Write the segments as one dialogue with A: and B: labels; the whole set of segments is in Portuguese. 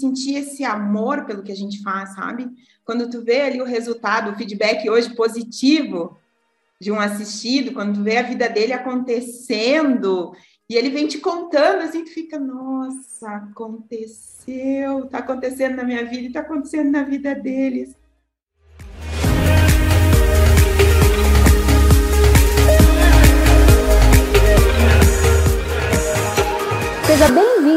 A: sentir esse amor pelo que a gente faz, sabe? Quando tu vê ali o resultado, o feedback hoje positivo de um assistido, quando tu vê a vida dele acontecendo e ele vem te contando assim, tu fica, nossa, aconteceu, tá acontecendo na minha vida e tá acontecendo na vida deles.
B: Seja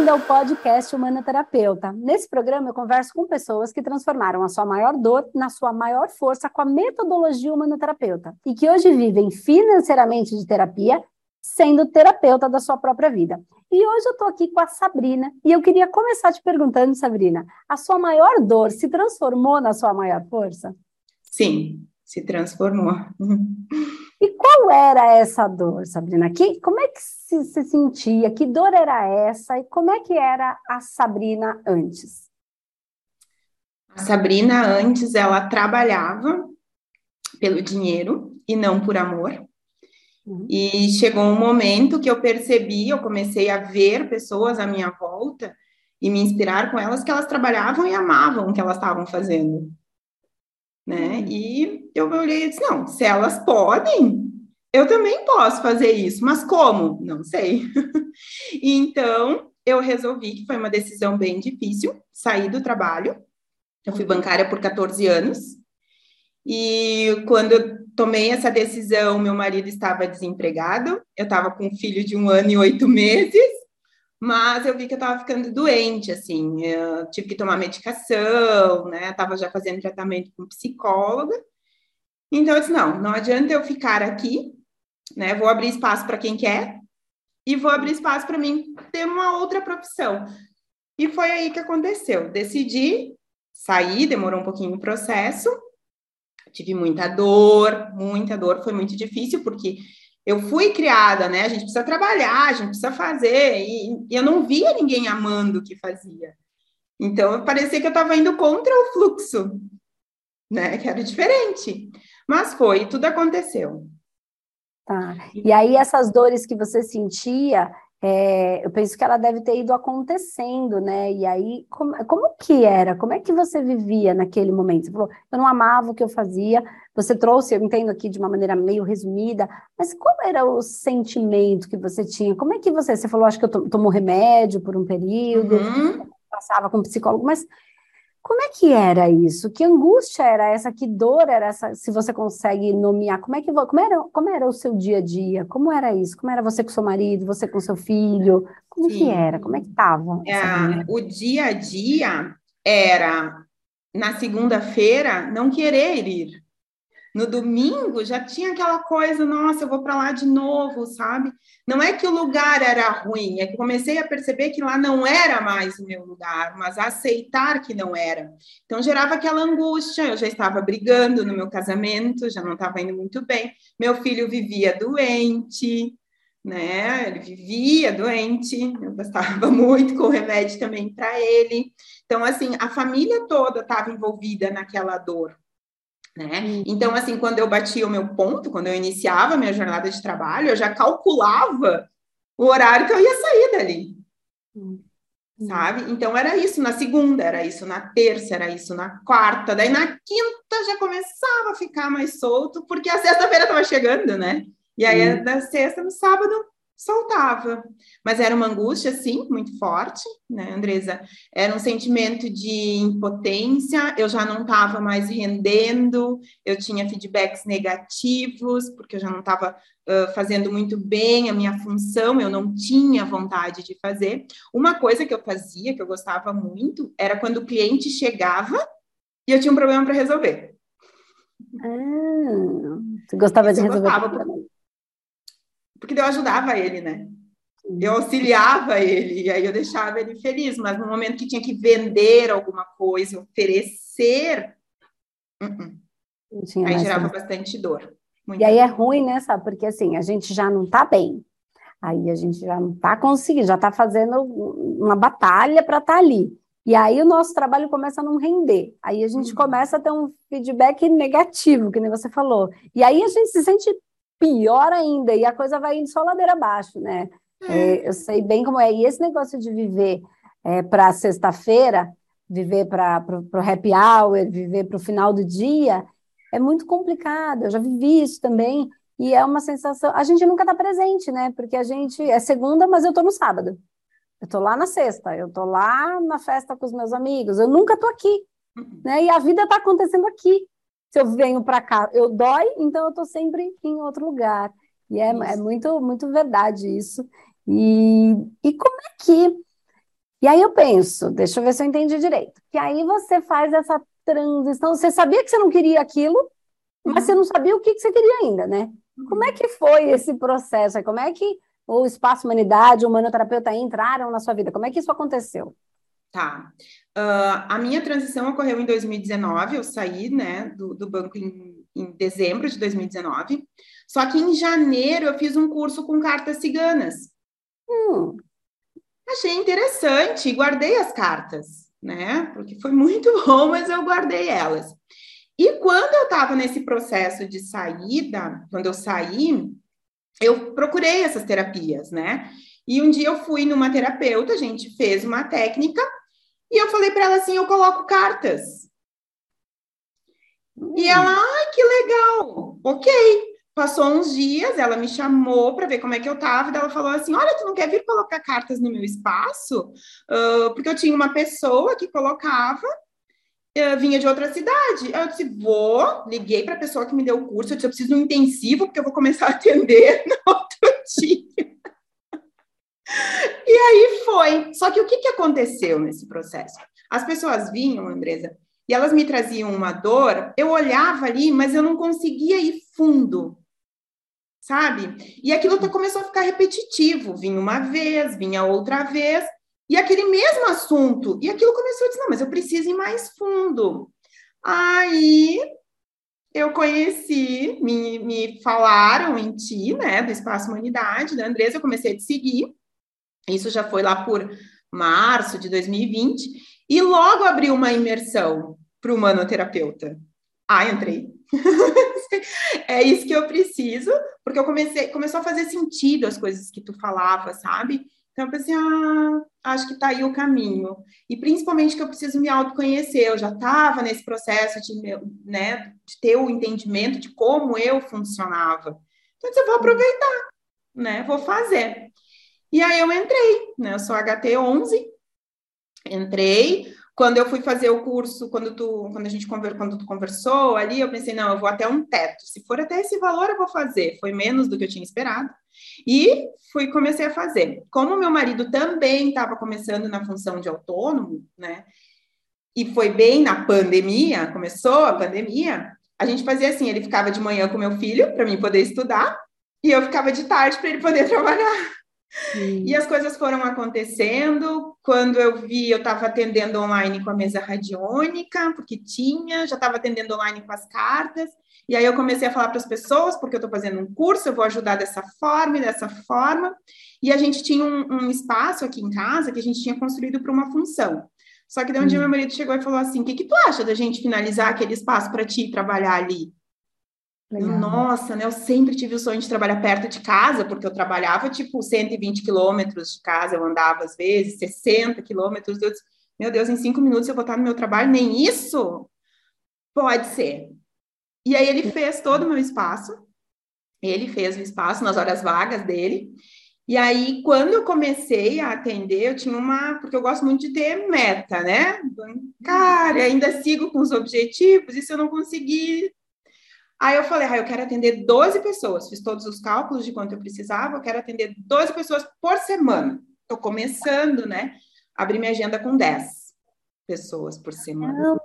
B: bem-vindo ao podcast Humana Terapeuta. Nesse programa eu converso com pessoas que transformaram a sua maior dor na sua maior força com a metodologia Humana Terapeuta e que hoje vivem financeiramente de terapia, sendo terapeuta da sua própria vida. E hoje eu estou aqui com a Sabrina e eu queria começar te perguntando, Sabrina, a sua maior dor se transformou na sua maior força?
A: Sim, se transformou.
B: E qual era essa dor, Sabrina? Que, como é que se, se sentia? Que dor era essa? E como é que era a Sabrina antes?
A: A Sabrina antes ela trabalhava pelo dinheiro e não por amor. Uhum. E chegou um momento que eu percebi, eu comecei a ver pessoas à minha volta e me inspirar com elas que elas trabalhavam e amavam o que elas estavam fazendo né? Uhum. E eu olhei e disse, não, se elas podem, eu também posso fazer isso, mas como? Não sei. então, eu resolvi que foi uma decisão bem difícil, sair do trabalho. Eu fui bancária por 14 anos. E quando eu tomei essa decisão, meu marido estava desempregado, eu estava com um filho de um ano e oito meses, mas eu vi que eu estava ficando doente, assim, eu tive que tomar medicação, né? Estava já fazendo tratamento com psicóloga. Então eu disse: não, não adianta eu ficar aqui, né? Vou abrir espaço para quem quer e vou abrir espaço para mim ter uma outra profissão. E foi aí que aconteceu. Decidi sair, demorou um pouquinho o processo. Tive muita dor, muita dor, foi muito difícil, porque eu fui criada, né? A gente precisa trabalhar, a gente precisa fazer, e, e eu não via ninguém amando o que fazia. Então, parecia que eu estava indo contra o fluxo, né? Que era diferente. Mas foi, tudo aconteceu.
B: Tá. E aí, essas dores que você sentia, é, eu penso que ela deve ter ido acontecendo, né? E aí, como, como que era? Como é que você vivia naquele momento? Você falou, eu não amava o que eu fazia. Você trouxe, eu entendo aqui de uma maneira meio resumida, mas qual era o sentimento que você tinha? Como é que você, você falou, acho que eu tomou remédio por um período, uhum. passava com um psicólogo, mas como é que era isso? Que angústia era essa? Que dor era essa? Se você consegue nomear, como é que como era, como era o seu dia a dia? Como era isso? Como era você com seu marido, você com seu filho? Como Sim. que era? Como é que estava?
A: É, o dia a dia era na segunda-feira não querer ir. No domingo já tinha aquela coisa, nossa, eu vou para lá de novo, sabe? Não é que o lugar era ruim, é que comecei a perceber que lá não era mais o meu lugar, mas aceitar que não era. Então gerava aquela angústia, eu já estava brigando no meu casamento, já não estava indo muito bem. Meu filho vivia doente, né? Ele vivia doente, eu gostava muito com remédio também para ele. Então, assim, a família toda estava envolvida naquela dor né? Uhum. Então, assim, quando eu batia o meu ponto, quando eu iniciava a minha jornada de trabalho, eu já calculava o horário que eu ia sair dali. Uhum. Sabe? Então era isso na segunda, era isso na terça, era isso na quarta, daí na quinta já começava a ficar mais solto, porque a sexta-feira estava chegando, né? E aí, da sexta no sábado, soltava. Mas era uma angústia, sim, muito forte, né, Andresa? Era um sentimento de impotência, eu já não estava mais rendendo, eu tinha feedbacks negativos, porque eu já não estava uh, fazendo muito bem a minha função, eu não tinha vontade de fazer. Uma coisa que eu fazia, que eu gostava muito, era quando o cliente chegava e eu tinha um problema para resolver.
B: Ah, você gostava Isso de resolver? Eu gostava,
A: porque eu ajudava ele, né? Eu auxiliava ele, e aí eu deixava ele feliz, mas no momento que tinha que vender alguma coisa, oferecer, uh -uh. aí gerava bastante dor.
B: E aí é ruim, né, sabe? Porque assim, a gente já não tá bem. Aí a gente já não tá conseguindo, já tá fazendo uma batalha para estar tá ali. E aí o nosso trabalho começa a não render. Aí a gente uhum. começa a ter um feedback negativo, que nem você falou. E aí a gente se sente pior ainda, e a coisa vai indo só ladeira abaixo, né? É, eu sei bem como é. E esse negócio de viver é, para sexta-feira, viver para o happy hour, viver para o final do dia, é muito complicado. Eu já vivi isso também. E é uma sensação. A gente nunca está presente, né? Porque a gente é segunda, mas eu estou no sábado. Eu estou lá na sexta, eu estou lá na festa com os meus amigos, eu nunca estou aqui. Uhum. Né? E a vida está acontecendo aqui. Se eu venho para cá, eu dói, então eu estou sempre em outro lugar. E é, é, muito, muito verdade isso. E, e como é que. E aí eu penso, deixa eu ver se eu entendi direito. Que aí você faz essa transição. Você sabia que você não queria aquilo, mas uhum. você não sabia o que, que você queria ainda, né? Como é que foi esse processo? Como é que o Espaço Humanidade, o Humanoterapeuta entraram na sua vida? Como é que isso aconteceu?
A: Tá. Uh, a minha transição ocorreu em 2019, eu saí né, do, do banco em, em, dezembro de 2019. Só que em janeiro eu fiz um curso com cartas ciganas. Hum. Achei interessante e guardei as cartas, né? Porque foi muito bom, mas eu guardei elas. E quando eu estava nesse processo de saída, quando eu saí, eu procurei essas terapias, né? E um dia eu fui numa terapeuta, a gente fez uma técnica, e eu falei para ela assim: eu coloco cartas. Hum. E ela, ai, que legal, ok. Passou uns dias, ela me chamou para ver como é que eu tava, e ela falou assim: Olha, tu não quer vir colocar cartas no meu espaço? Uh, porque eu tinha uma pessoa que colocava, eu vinha de outra cidade. Eu disse, vou, liguei para a pessoa que me deu o curso, eu disse, eu preciso de um intensivo, porque eu vou começar a atender no outro dia. e aí foi. Só que o que, que aconteceu nesse processo? As pessoas vinham, Andresa, e elas me traziam uma dor, eu olhava ali, mas eu não conseguia ir fundo, sabe? E aquilo começou a ficar repetitivo, vinha uma vez, vinha outra vez, e aquele mesmo assunto, e aquilo começou a dizer, não, mas eu preciso ir mais fundo. Aí eu conheci, me, me falaram em ti, né, do Espaço Humanidade, da Andresa, eu comecei a te seguir. Isso já foi lá por março de 2020, e logo abriu uma imersão para o humanoterapeuta. Ah, entrei. é isso que eu preciso, porque eu comecei, começou a fazer sentido as coisas que tu falava, sabe? Então, eu pensei, ah, acho que está aí o caminho. E principalmente que eu preciso me autoconhecer. Eu já estava nesse processo de, né, de ter o entendimento de como eu funcionava. Então, eu vou aproveitar, né? Vou fazer. E aí eu entrei, né? Eu sou HT11, entrei, quando eu fui fazer o curso, quando tu, quando a gente conver, quando tu conversou ali, eu pensei, não, eu vou até um teto. Se for até esse valor, eu vou fazer. Foi menos do que eu tinha esperado. E fui comecei a fazer. Como meu marido também estava começando na função de autônomo, né? E foi bem na pandemia, começou a pandemia, a gente fazia assim, ele ficava de manhã com meu filho para mim poder estudar, e eu ficava de tarde para ele poder trabalhar. E as coisas foram acontecendo. Quando eu vi, eu estava atendendo online com a mesa radiônica, porque tinha, já estava atendendo online com as cartas. E aí eu comecei a falar para as pessoas, porque eu estou fazendo um curso, eu vou ajudar dessa forma e dessa forma. E a gente tinha um, um espaço aqui em casa que a gente tinha construído para uma função. Só que daí um dia meu marido chegou e falou assim: o que, que tu acha da gente finalizar aquele espaço para ti trabalhar ali? Legal. Nossa, né? Eu sempre tive o sonho de trabalhar perto de casa, porque eu trabalhava tipo 120 quilômetros de casa, eu andava às vezes 60 quilômetros. Meu Deus, em cinco minutos eu vou estar no meu trabalho, nem isso? Pode ser. E aí ele fez todo o meu espaço, ele fez o espaço nas horas vagas dele. E aí, quando eu comecei a atender, eu tinha uma. Porque eu gosto muito de ter meta, né? Cara, ainda sigo com os objetivos, e se eu não conseguir Aí eu falei, ah, eu quero atender 12 pessoas. Fiz todos os cálculos de quanto eu precisava, eu quero atender 12 pessoas por semana. Estou começando, né? Abri minha agenda com 10 pessoas por semana.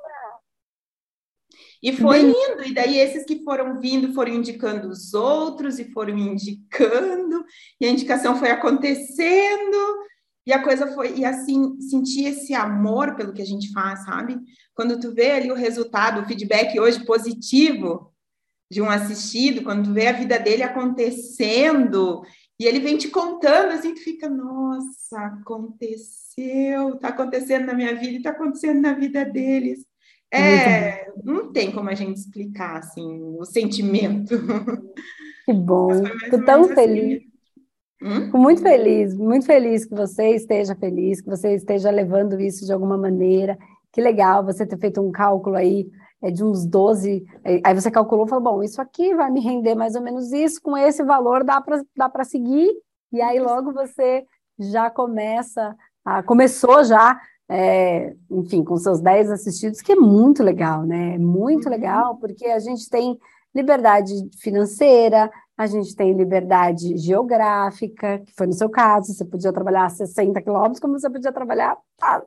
A: E foi indo, e daí esses que foram vindo foram indicando os outros e foram indicando, e a indicação foi acontecendo, e a coisa foi, e assim, sentir esse amor pelo que a gente faz, sabe? Quando tu vê ali o resultado, o feedback hoje positivo, de um assistido, quando tu vê a vida dele acontecendo, e ele vem te contando, assim, tu fica, nossa, aconteceu, tá acontecendo na minha vida e tá acontecendo na vida deles. É, não tem como a gente explicar, assim, o sentimento.
B: Que bom, tô tão assim. feliz. Hum? Fico muito feliz, muito feliz que você esteja feliz, que você esteja levando isso de alguma maneira. que legal você ter feito um cálculo aí é de uns 12, é, aí você calculou e falou, bom, isso aqui vai me render mais ou menos isso, com esse valor dá para dá seguir, e aí logo você já começa, a, começou já, é, enfim, com seus 10 assistidos, que é muito legal, né? É muito uhum. legal, porque a gente tem liberdade financeira, a gente tem liberdade geográfica, que foi no seu caso, você podia trabalhar 60 quilômetros, como você podia trabalhar a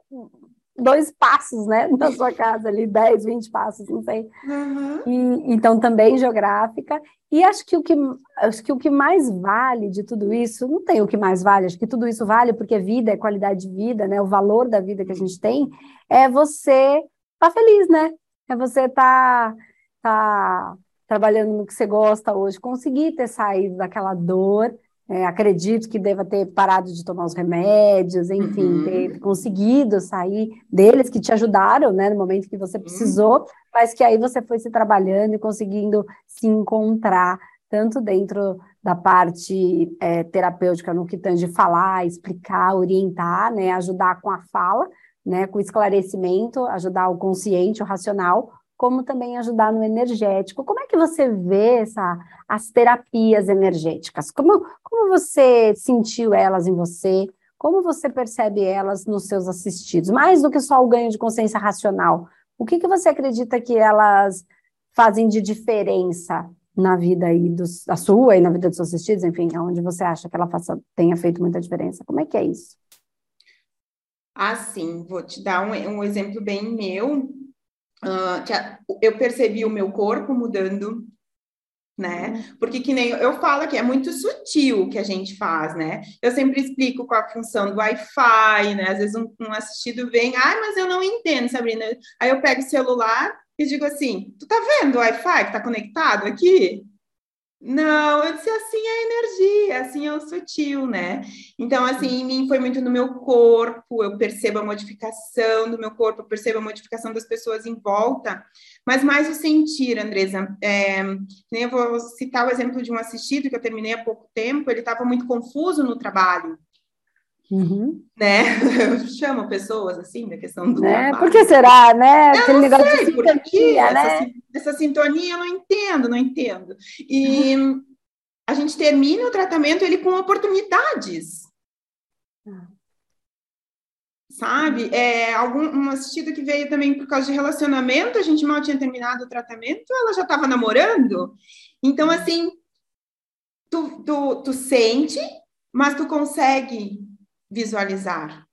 B: dois passos, né, na sua casa ali, 10, 20 passos, não sei. Uhum. E, então, também geográfica. E acho que, o que, acho que o que mais vale de tudo isso, não tem o que mais vale, acho que tudo isso vale porque vida é qualidade de vida, né, o valor da vida que a gente tem, é você estar tá feliz, né? É você estar... Tá, tá trabalhando no que você gosta hoje, conseguir ter saído daquela dor. É, acredito que deva ter parado de tomar os remédios, enfim, uhum. ter conseguido sair deles que te ajudaram, né, no momento que você precisou, uhum. mas que aí você foi se trabalhando e conseguindo se encontrar tanto dentro da parte é, terapêutica no que tange falar, explicar, orientar, né, ajudar com a fala, né, com esclarecimento, ajudar o consciente, o racional, como também ajudar no energético. Como é que você vê essa, as terapias energéticas? Como, como você sentiu elas em você? Como você percebe elas nos seus assistidos? Mais do que só o ganho de consciência racional, o que, que você acredita que elas fazem de diferença na vida aí dos, da sua e na vida dos seus assistidos, enfim, onde você acha que ela faça, tenha feito muita diferença? Como é que é isso?
A: Ah, sim, vou te dar um, um exemplo bem meu. Uh, que a, eu percebi o meu corpo mudando, né? Uhum. Porque que nem eu falo que é muito sutil o que a gente faz, né? Eu sempre explico qual a função do Wi-Fi, né? Às vezes um, um assistido vem, ai, mas eu não entendo, Sabrina. Aí eu pego o celular e digo assim: tu tá vendo o Wi-Fi que tá conectado aqui? Não, eu disse assim é energia, assim é o sutil, né? Então, assim, em mim foi muito no meu corpo, eu percebo a modificação do meu corpo, eu percebo a modificação das pessoas em volta, mas mais o sentir, Andresa. É, eu vou citar o exemplo de um assistido que eu terminei há pouco tempo, ele estava muito confuso no trabalho. Uhum. Né? Eu chamo pessoas assim da questão do.
B: Né? Por que será, né?
A: Eu Aquele não sei, de sintonia, né? Essa, essa, sintonia eu não entendo, não entendo. E uhum. a gente termina o tratamento ele com oportunidades. Uhum. Sabe? É, algum, um assistido que veio também por causa de relacionamento, a gente mal tinha terminado o tratamento, ela já estava namorando. Então, assim, tu, tu, tu sente, mas tu consegue visualizar.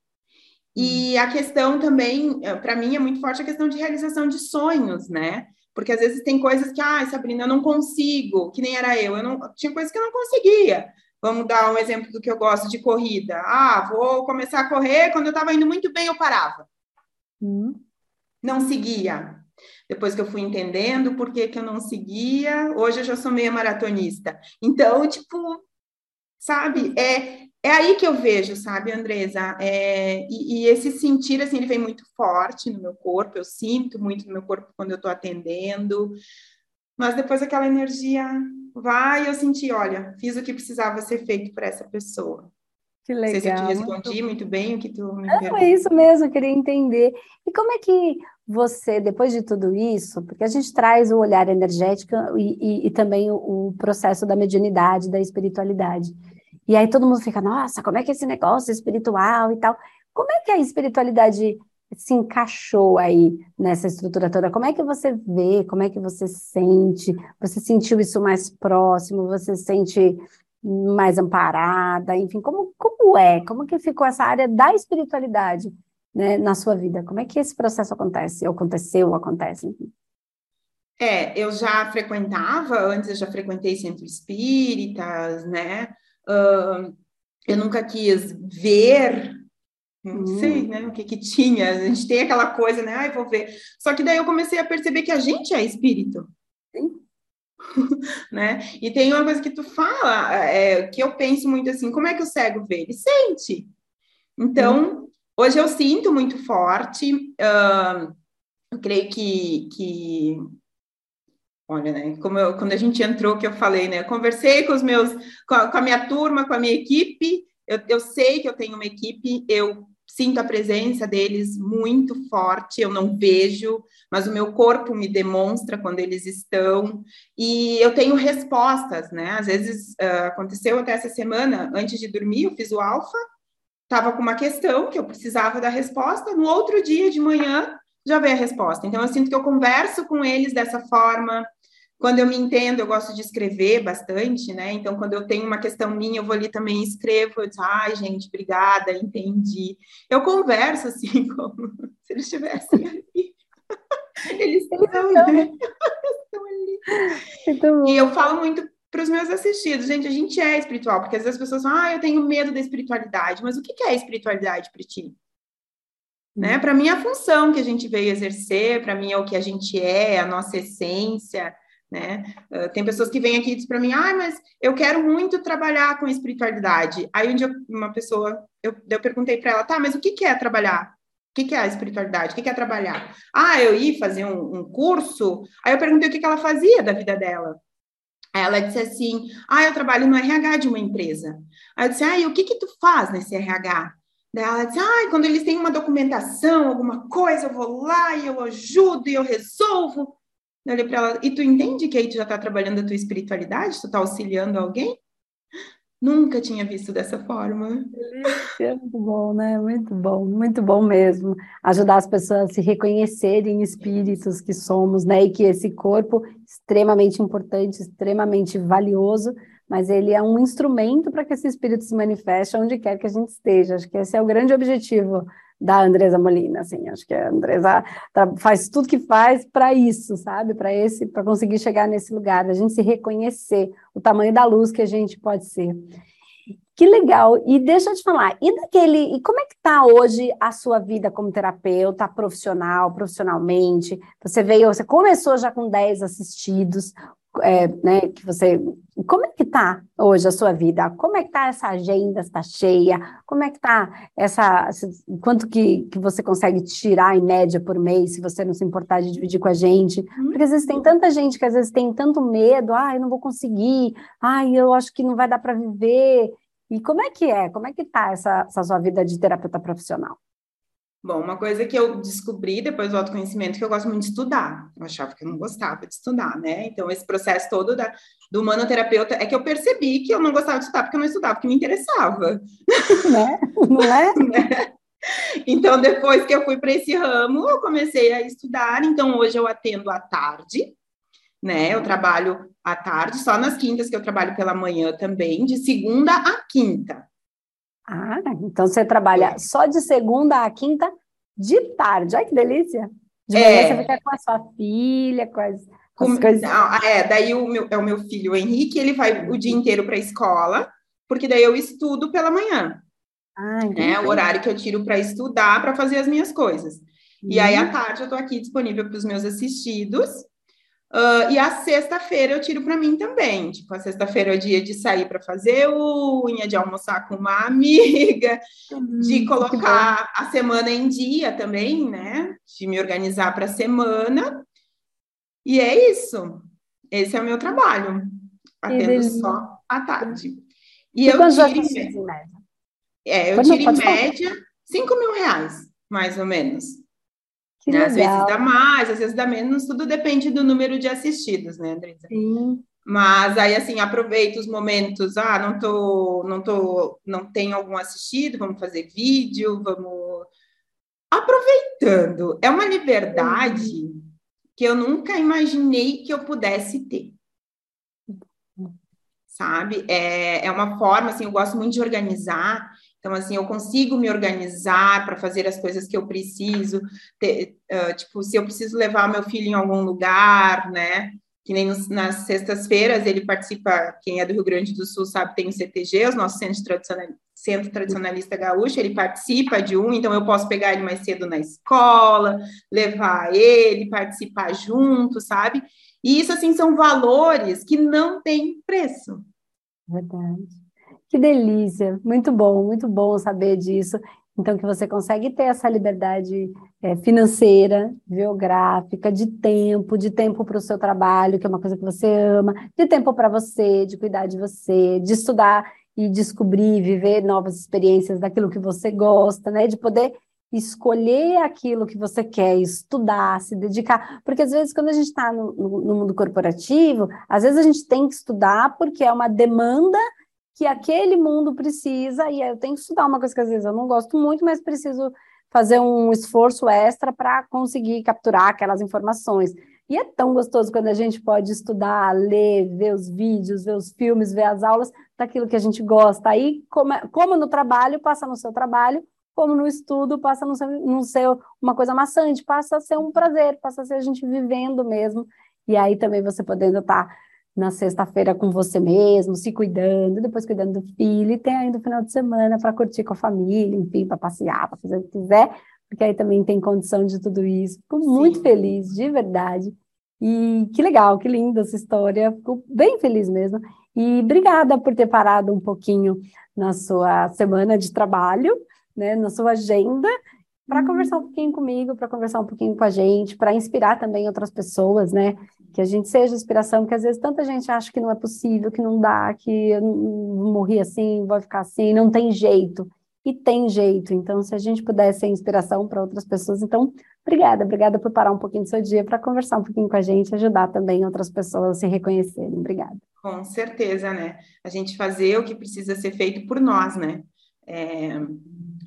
A: E hum. a questão também, eh, para mim, é muito forte a questão de realização de sonhos, né? Porque às vezes tem coisas que, ah, Sabrina, eu não consigo, que nem era eu, eu não, tinha coisas que eu não conseguia. Vamos dar um exemplo do que eu gosto de corrida. Ah, vou começar a correr, quando eu estava indo muito bem, eu parava. Hum. Não seguia. Depois que eu fui entendendo por que, que eu não seguia, hoje eu já sou meia maratonista. Então, tipo, sabe, é, é aí que eu vejo, sabe, Andresa? É, e, e, esse sentir, assim, ele vem muito forte no meu corpo, eu sinto muito no meu corpo quando eu estou atendendo, mas depois aquela energia vai e eu senti, olha, fiz o que precisava ser feito para essa pessoa.
B: Que legal. Não sei se eu
A: te respondi muito, muito bem o que tu me
B: Não, é isso mesmo, eu queria entender. E como é que você, depois de tudo isso, porque a gente traz o olhar energético e, e, e também o, o processo da mediunidade, da espiritualidade. E aí todo mundo fica, nossa, como é que é esse negócio espiritual e tal? Como é que a espiritualidade se encaixou aí nessa estrutura toda? Como é que você vê? Como é que você sente? Você sentiu isso mais próximo? Você sente mais amparada? Enfim, como, como é? Como que ficou essa área da espiritualidade né, na sua vida? Como é que esse processo acontece? Aconteceu, ou acontece?
A: É, eu já frequentava, antes eu já frequentei centros espíritas, né? Uh, eu nunca quis ver, não uhum. sei, né, o que que tinha. A gente tem aquela coisa, né, ai, vou ver. Só que daí eu comecei a perceber que a gente é espírito. Né? E tem uma coisa que tu fala, é, que eu penso muito assim, como é que o cego vê? Ele sente. Então, uhum. hoje eu sinto muito forte, uh, eu creio que, que Olha, né? Como eu, quando a gente entrou, que eu falei, né? Eu conversei com os meus, com a, com a, minha turma, com a minha equipe. Eu, eu sei que eu tenho uma equipe, eu sinto a presença deles muito forte, eu não vejo, mas o meu corpo me demonstra quando eles estão, e eu tenho respostas, né? Às vezes uh, aconteceu até essa semana, antes de dormir, eu fiz o alfa, estava com uma questão que eu precisava da resposta, no outro dia de manhã já veio a resposta. Então, eu sinto que eu converso com eles dessa forma, quando eu me entendo, eu gosto de escrever bastante, né? Então, quando eu tenho uma questão minha, eu vou ali também e escrevo. Eu digo, ai, gente, obrigada, entendi. Eu converso assim, como se eles estivessem ali. Eles estão, ali. estão ali. Então, e eu falo muito para os meus assistidos, gente, a gente é espiritual, porque às vezes as pessoas falam, ah, eu tenho medo da espiritualidade, mas o que é espiritualidade para ti? Né? Hum. Para mim, é a função que a gente veio exercer, para mim é o que a gente é, a nossa essência, né? Uh, tem pessoas que vêm aqui e dizem para mim, ah, mas eu quero muito trabalhar com espiritualidade. Aí um dia uma pessoa, eu, eu perguntei para ela, tá, mas o que, que é trabalhar? O que, que é a espiritualidade? O que, que é trabalhar? Ah, eu ia fazer um, um curso. Aí eu perguntei o que, que ela fazia da vida dela. Aí ela disse assim, ah, eu trabalho no RH de uma empresa. Aí eu disse, ah, e o que que tu faz nesse RH? Daí ela disse, ah, quando eles têm uma documentação, alguma coisa, eu vou lá e eu ajudo e eu resolvo. Eu olhei para ela, e tu entende que aí tu já está trabalhando a tua espiritualidade? Tu está auxiliando alguém? Nunca tinha visto dessa forma.
B: É muito bom, né? Muito bom, muito bom mesmo. Ajudar as pessoas a se reconhecerem espíritos que somos, né? E que esse corpo extremamente importante, extremamente valioso, mas ele é um instrumento para que esse espírito se manifeste onde quer que a gente esteja. Acho que esse é o grande objetivo da Andresa Molina, assim, acho que a Andresa faz tudo que faz para isso, sabe? Para esse, para conseguir chegar nesse lugar, a gente se reconhecer o tamanho da luz que a gente pode ser. Que legal! E deixa eu te falar, e daquele, e como é que está hoje a sua vida como terapeuta, profissional, profissionalmente? Você veio, você começou já com 10 assistidos, é, né, que você, como é que está hoje a sua vida? Como é que está essa agenda? Está cheia? Como é que está essa, quanto que, que você consegue tirar em média por mês, se você não se importar de dividir com a gente? Uhum. Porque às vezes tem tanta gente que às vezes tem tanto medo, ah, eu não vou conseguir, ah, eu acho que não vai dar para viver. E como é que é? Como é que está essa, essa sua vida de terapeuta profissional?
A: Bom, uma coisa que eu descobri depois do autoconhecimento que eu gosto muito de estudar. Eu achava que eu não gostava de estudar, né? Então, esse processo todo da, do humanoterapeuta é que eu percebi que eu não gostava de estudar porque eu não estudava, porque me interessava.
B: Né? Não é?
A: né? Então, depois que eu fui para esse ramo, eu comecei a estudar. Então, hoje eu atendo à tarde, né? Eu trabalho à tarde, só nas quintas que eu trabalho pela manhã também, de segunda a quinta.
B: Ah, então você trabalha é. só de segunda a quinta de tarde. Ai, que delícia! De manhã é. você fica com a sua filha, com as, com as coisas.
A: É, daí o meu, é o meu filho, o Henrique, ele vai o dia inteiro para a escola, porque daí eu estudo pela manhã. Ah, né? O horário que eu tiro para estudar, para fazer as minhas coisas. E aí, à uhum. tarde, eu estou aqui disponível para os meus assistidos. Uh, e a sexta-feira eu tiro para mim também. Tipo, a sexta-feira é o dia de sair para fazer unha, de almoçar com uma amiga, hum, de colocar a semana em dia também, né? De me organizar para a semana. E é isso. Esse é o meu trabalho. Atendo só à tarde.
B: E, e eu tiro em média?
A: É, eu tiro em média 5 mil reais, mais ou menos. Né? Às vezes dá mais, às vezes dá menos, tudo depende do número de assistidos, né, Andresa?
B: Sim.
A: Mas aí, assim, aproveito os momentos, ah, não tô, não tô, não tenho algum assistido, vamos fazer vídeo, vamos... Aproveitando, é uma liberdade uhum. que eu nunca imaginei que eu pudesse ter. Sabe? É, é uma forma, assim, eu gosto muito de organizar, então, assim, eu consigo me organizar para fazer as coisas que eu preciso. Ter, uh, tipo, se eu preciso levar meu filho em algum lugar, né? Que nem nos, nas sextas-feiras ele participa, quem é do Rio Grande do Sul sabe, tem o CTG, centros tradicionais, Centro Tradicionalista Gaúcho, ele participa de um, então eu posso pegar ele mais cedo na escola, levar ele, participar junto, sabe? E isso, assim, são valores que não têm preço.
B: Verdade. Que delícia, muito bom, muito bom saber disso. Então, que você consegue ter essa liberdade é, financeira, geográfica, de tempo, de tempo para o seu trabalho, que é uma coisa que você ama, de tempo para você, de cuidar de você, de estudar e descobrir, viver novas experiências daquilo que você gosta, né? De poder escolher aquilo que você quer, estudar, se dedicar. Porque às vezes, quando a gente está no, no, mundo corporativo, às vezes a gente tem que estudar porque é uma demanda que aquele mundo precisa, e eu tenho que estudar uma coisa que às vezes eu não gosto muito, mas preciso fazer um esforço extra para conseguir capturar aquelas informações. E é tão gostoso quando a gente pode estudar, ler, ver os vídeos, ver os filmes, ver as aulas daquilo que a gente gosta. Aí, como, como no trabalho, passa no seu trabalho, como no estudo, passa a não ser uma coisa maçante, passa a ser um prazer, passa a ser a gente vivendo mesmo. E aí também você podendo estar na sexta-feira com você mesmo, se cuidando, depois cuidando do filho, e tem ainda o final de semana para curtir com a família, enfim, para passear, para fazer o que quiser, porque aí também tem condição de tudo isso. Fico Sim. muito feliz, de verdade. E que legal, que linda essa história, fico bem feliz mesmo. E obrigada por ter parado um pouquinho na sua semana de trabalho né, na sua agenda para uhum. conversar um pouquinho comigo, para conversar um pouquinho com a gente, para inspirar também outras pessoas, né? Que a gente seja inspiração, porque às vezes tanta gente acha que não é possível, que não dá, que eu morri assim, vou ficar assim, não tem jeito. E tem jeito. Então, se a gente puder ser inspiração para outras pessoas, então, obrigada, obrigada por parar um pouquinho do seu dia para conversar um pouquinho com a gente, ajudar também outras pessoas a se reconhecerem. Obrigada.
A: Com certeza, né? A gente fazer o que precisa ser feito por nós, né? É,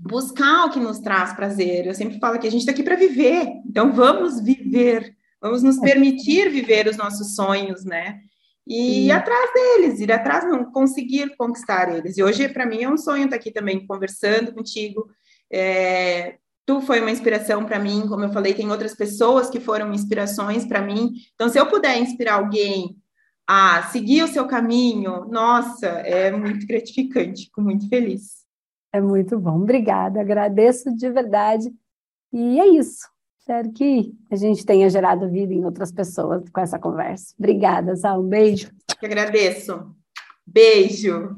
A: buscar o que nos traz prazer. Eu sempre falo que a gente está aqui para viver, então vamos viver, vamos nos permitir viver os nossos sonhos, né? E ir atrás deles, ir atrás, não conseguir conquistar eles. E hoje, para mim, é um sonho estar aqui também conversando contigo. É, tu foi uma inspiração para mim, como eu falei, tem outras pessoas que foram inspirações para mim. Então, se eu puder inspirar alguém a seguir o seu caminho, nossa, é muito gratificante, fico muito feliz.
B: É muito bom. Obrigada, agradeço de verdade. E é isso. Espero que a gente tenha gerado vida em outras pessoas com essa conversa. Obrigada, Sal. Um beijo.
A: Eu agradeço. Beijo.